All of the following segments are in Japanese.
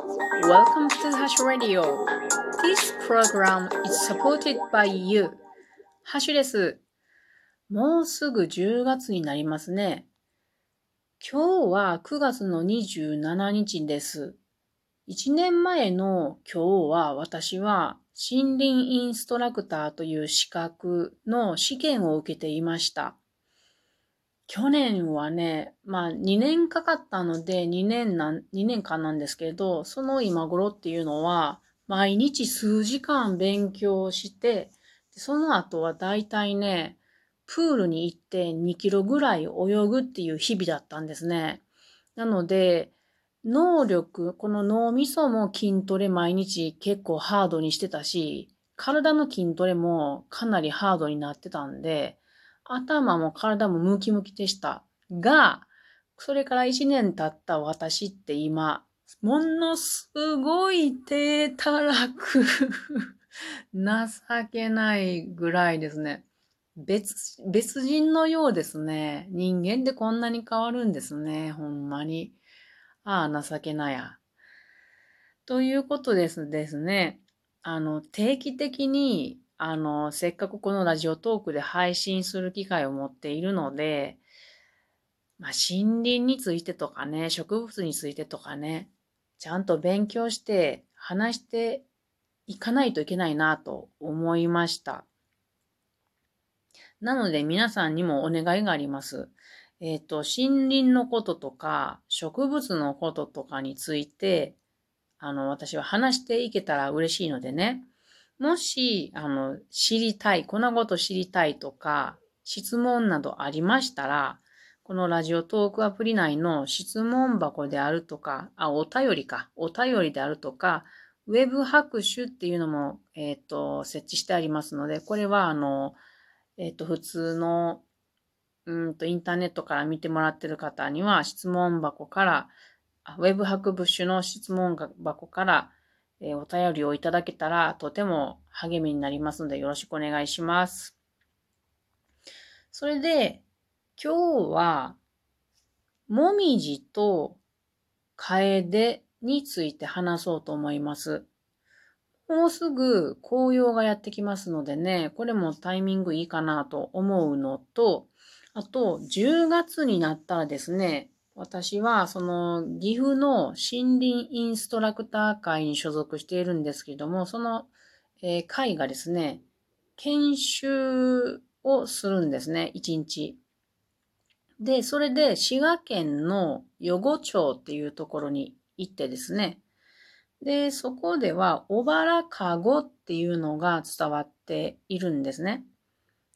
Welcome to Hash Radio. This program is supported by you. ハッシュです。もうすぐ10月になりますね。今日は9月の27日です。1年前の今日は私は森林インストラクターという資格の試験を受けていました。去年はね、まあ2年かかったので2年なん、2年間なんですけど、その今頃っていうのは、毎日数時間勉強して、その後はだいたいね、プールに行って2キロぐらい泳ぐっていう日々だったんですね。なので、能力、この脳みそも筋トレ毎日結構ハードにしてたし、体の筋トレもかなりハードになってたんで、頭も体もムキムキでした。が、それから一年経った私って今、ものすごい低たらく 情けないぐらいですね。別、別人のようですね。人間でこんなに変わるんですね。ほんまに。ああ、情けなや。ということですですね。あの、定期的にあの、せっかくこのラジオトークで配信する機会を持っているので、まあ、森林についてとかね、植物についてとかね、ちゃんと勉強して話していかないといけないなと思いました。なので皆さんにもお願いがあります。えっ、ー、と、森林のこととか植物のこととかについて、あの、私は話していけたら嬉しいのでね、もし、あの、知りたい、こんなこと知りたいとか、質問などありましたら、このラジオトークアプリ内の質問箱であるとか、あ、お便りか、お便りであるとか、ウェブ拍手っていうのも、えっ、ー、と、設置してありますので、これは、あの、えっ、ー、と、普通の、うんと、インターネットから見てもらってる方には、質問箱から、ウェブ博物種の質問箱から、え、お便りをいただけたらとても励みになりますのでよろしくお願いします。それで、今日は、もみじとカエデについて話そうと思います。もうすぐ紅葉がやってきますのでね、これもタイミングいいかなと思うのと、あと、10月になったらですね、私は、その、岐阜の森林インストラクター会に所属しているんですけども、その、えー、会がですね、研修をするんですね、1日。で、それで滋賀県の余呉町っていうところに行ってですね、で、そこでは、小原かごっていうのが伝わっているんですね。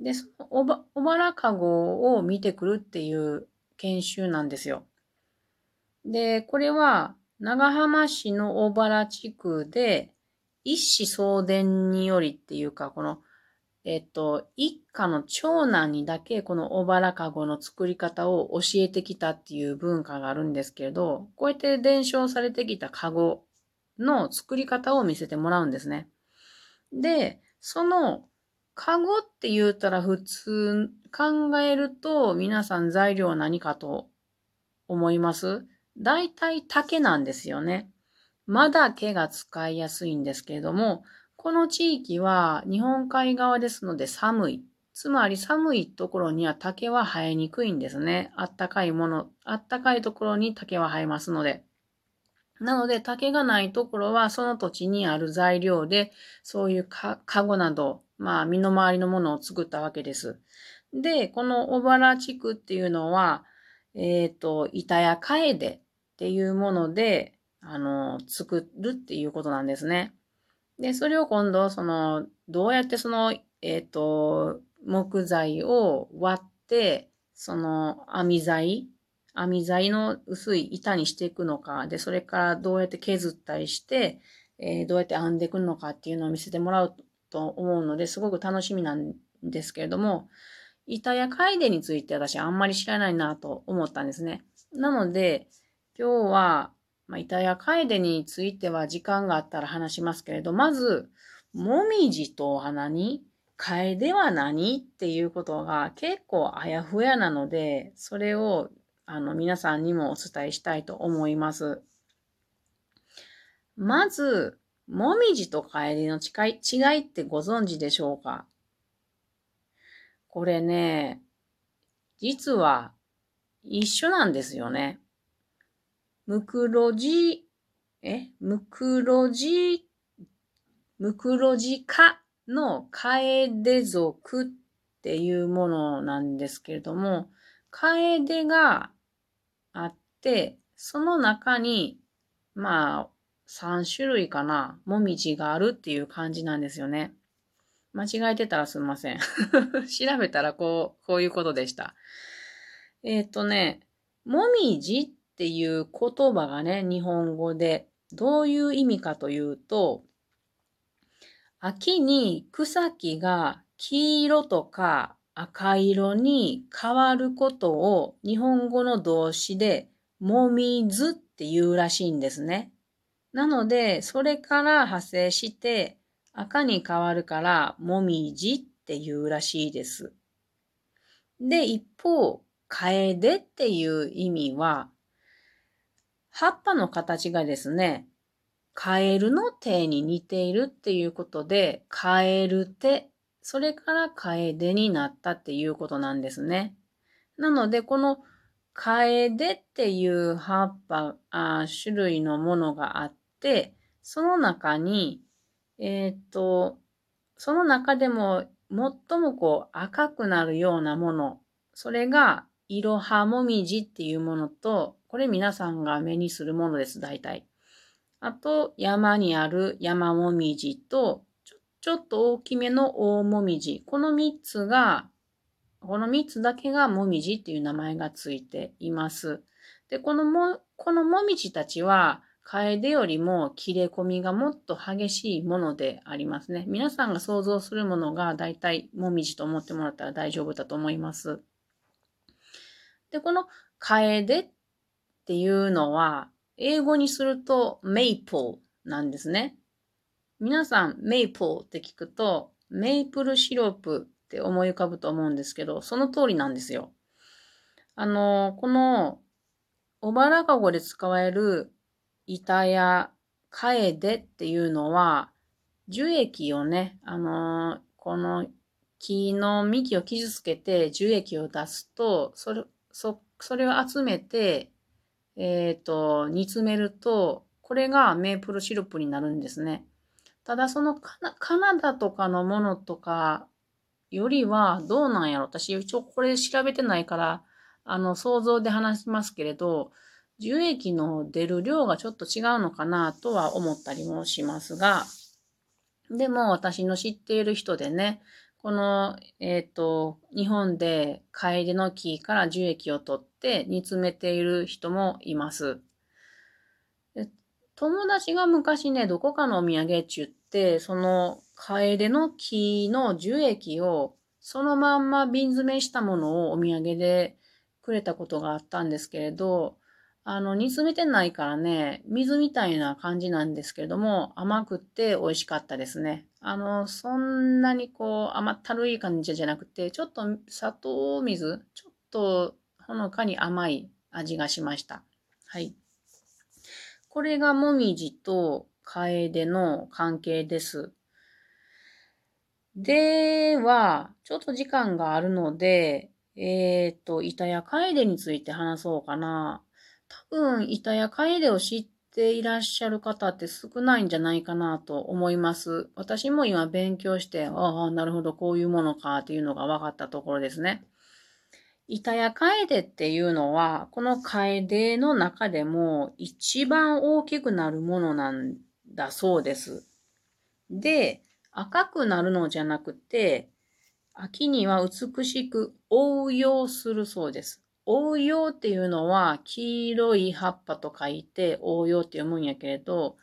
で、その小原かごを見てくるっていう研修なんですよ。で、これは長浜市の大原地区で一子相伝によりっていうか、この、えっと、一家の長男にだけこの小原かごの作り方を教えてきたっていう文化があるんですけれど、こうやって伝承されてきたかごの作り方を見せてもらうんですね。で、そのかごって言うたら普通考えると皆さん材料は何かと思います？大体竹なんですよね。まだ毛が使いやすいんですけれども、この地域は日本海側ですので寒い。つまり寒いところには竹は生えにくいんですね。あったかいもの、あったかいところに竹は生えますので。なので竹がないところはその土地にある材料でそういうか、かごなど、まあ身の回りのものを作ったわけです。で、この小原地区っていうのは、えっ、ー、と、板や楓っていうもので、あの、作るっていうことなんですね。で、それを今度、その、どうやってその、えっ、ー、と、木材を割って、その網材、網材の薄い板にしていくのか、で、それからどうやって削ったりして、えー、どうやって編んでいくのかっていうのを見せてもらうと思うので、すごく楽しみなんですけれども、板や楓について私あんまり知らないなと思ったんですね。なので、今日は、まあ、板や楓については時間があったら話しますけれど、まず、もみじとお花に、楓は何っていうことが結構あやふやなので、それをあの皆さんにもお伝えしたいと思います。まず、もみじとカエデの違い違いってご存知でしょうか？これね、実は一緒なんですよね。ムクロジ、え？ムクロジ、ムクロジ科のカエデ属っていうものなんですけれども、カエデがあって、その中に、まあ、3種類かな、もみじがあるっていう感じなんですよね。間違えてたらすみません。調べたらこう、こういうことでした。えっ、ー、とね、もみじっていう言葉がね、日本語でどういう意味かというと、秋に草木が黄色とか赤色に変わることを日本語の動詞でもみずって言うらしいんですね。なので、それから派生して赤に変わるからもみじって言うらしいです。で、一方、カエデっていう意味は、葉っぱの形がですね、カエルの手に似ているっていうことで、カエル手、それからカエデになったっていうことなんですね。なので、このカエデっていう葉っぱ、あ種類のものがあって、その中に、えっ、と、その中でも最もこう赤くなるようなもの、それがいろはもみじっていうものと、これ皆さんが目にするものです、大体。あと、山にある山もみじと、ちょちょっと大きめの大もみじ。この三つが、この三つだけがもみじっていう名前がついています。で、このも、このもみじたちは、カエデよりも切れ込みがもっと激しいものでありますね。皆さんが想像するものが大体もみじと思ってもらったら大丈夫だと思います。で、このカエデっていうのは、英語にするとメイプルなんですね。皆さん、メイプルって聞くと、メイプルシロップって思い浮かぶと思うんですけど、その通りなんですよ。あの、この、おばらかごで使われる板やカエデっていうのは、樹液をね、あの、この木の幹を傷つけて樹液を出すと、それ、そ、それを集めて、えっ、ー、と、煮詰めると、これがメープルシロップになるんですね。ただそのカナカナダとかのものとかよりはどうなんやろ私一応これ調べてないから、あの想像で話しますけれど、樹液の出る量がちょっと違うのかなとは思ったりもしますが、でも私の知っている人でね、この、えっ、ー、と、日本でカエデの木から樹液を取って煮詰めている人もいます。友達が昔ね、どこかのお土産って言って、そのカエデの木の樹液をそのまんま瓶詰めしたものをお土産でくれたことがあったんですけれど、あの、煮詰めてないからね、水みたいな感じなんですけれども、甘くて美味しかったですね。あの、そんなにこう、甘ったるい感じじゃなくて、ちょっと砂糖水、ちょっとほのかに甘い味がしました。はい。これがもみじとカエデの関係です。では、ちょっと時間があるので、えっ、ー、と、板やカエデについて話そうかな。多分、板や楓を知っていらっしゃる方って少ないんじゃないかなと思います。私も今勉強して、ああ、なるほど、こういうものかっていうのが分かったところですね。板や楓っていうのは、この楓の中でも一番大きくなるものなんだそうです。で、赤くなるのじゃなくて、秋には美しく応用するそうです。応用っていうのは、黄色い葉っぱと書いて応用って読むんやけれど、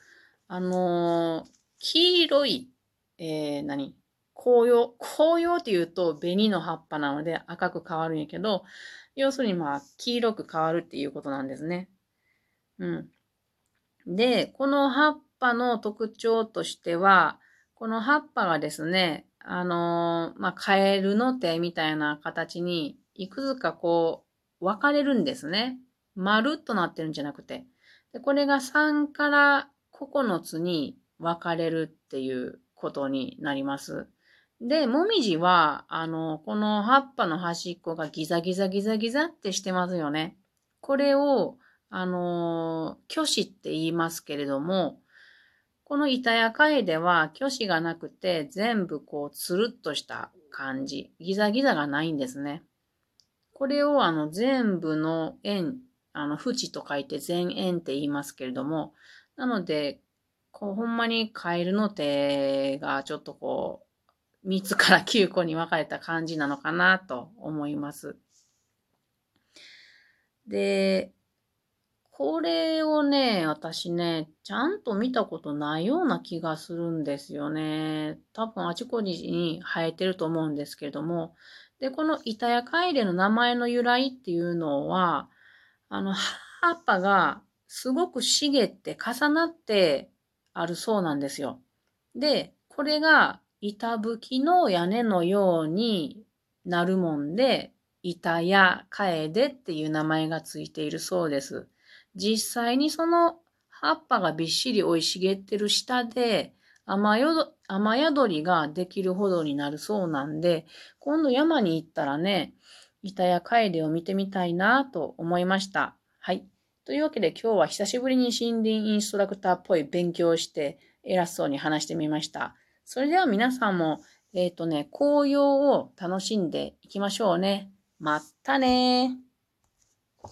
あのー、黄色い、えー、何？紅葉？紅葉って言うと紅の葉っぱなので赤く変わるんやけど、要するにまあ、黄色く変わるっていうことなんですね。うん。で、この葉っぱの特徴としては、この葉っぱがですね、あのー、まあ、カエルの手みたいな形に、いくつかこう、分かれるんですね。丸っとなってるんじゃなくて。でこれが3から9つに分かれるっていうことになります。で、もみじは、あの、この葉っぱの端っこがギザギザギザギザってしてますよね。これを、あの、虚子って言いますけれども、この板や貝では虚子がなくて全部こうつるっとした感じ。ギザギザがないんですね。これをあの全部の円、あの、縁と書いて全円って言いますけれども、なので、こうほんまにカエルの手がちょっとこう、3つから9個に分かれた感じなのかなと思います。で、これをね、私ね、ちゃんと見たことないような気がするんですよね。多分あちこちに生えてると思うんですけれども。で、この板やカイレの名前の由来っていうのは、あの、葉っぱがすごく茂って重なってあるそうなんですよ。で、これが板吹きの屋根のようになるもんで、板やカエデっていう名前がついているそうです。実際にその葉っぱがびっしり生い茂ってる下で雨宿雨宿りができるほどになるそうなんで、今度山に行ったらね、板やカエデを見てみたいなと思いました。はい。というわけで今日は久しぶりに森林インストラクターっぽい勉強をして偉そうに話してみました。それでは皆さんも、えっ、ー、とね、紅葉を楽しんでいきましょうね。まったね。